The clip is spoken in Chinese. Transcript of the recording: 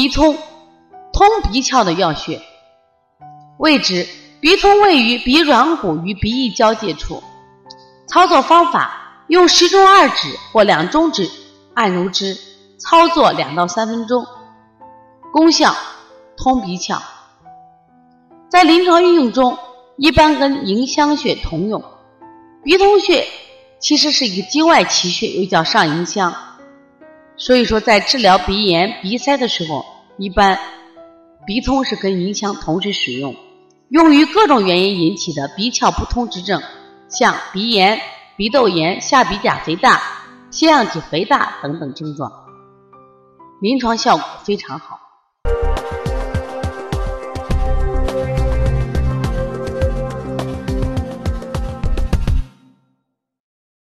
鼻通，通鼻窍的要穴。位置：鼻通位于鼻软骨与鼻翼交界处。操作方法：用食中二指或两中指按揉之，操作两到三分钟。功效：通鼻窍。在临床应用中，一般跟迎香穴同用。鼻通穴其实是一个经外奇穴，又叫上迎香。所以说，在治疗鼻炎、鼻塞的时候，一般鼻通是跟迎香同时使用，用于各种原因引起的鼻窍不通之症，像鼻炎、鼻窦炎、下鼻甲肥大、腺样体肥大等等症状，临床效果非常好。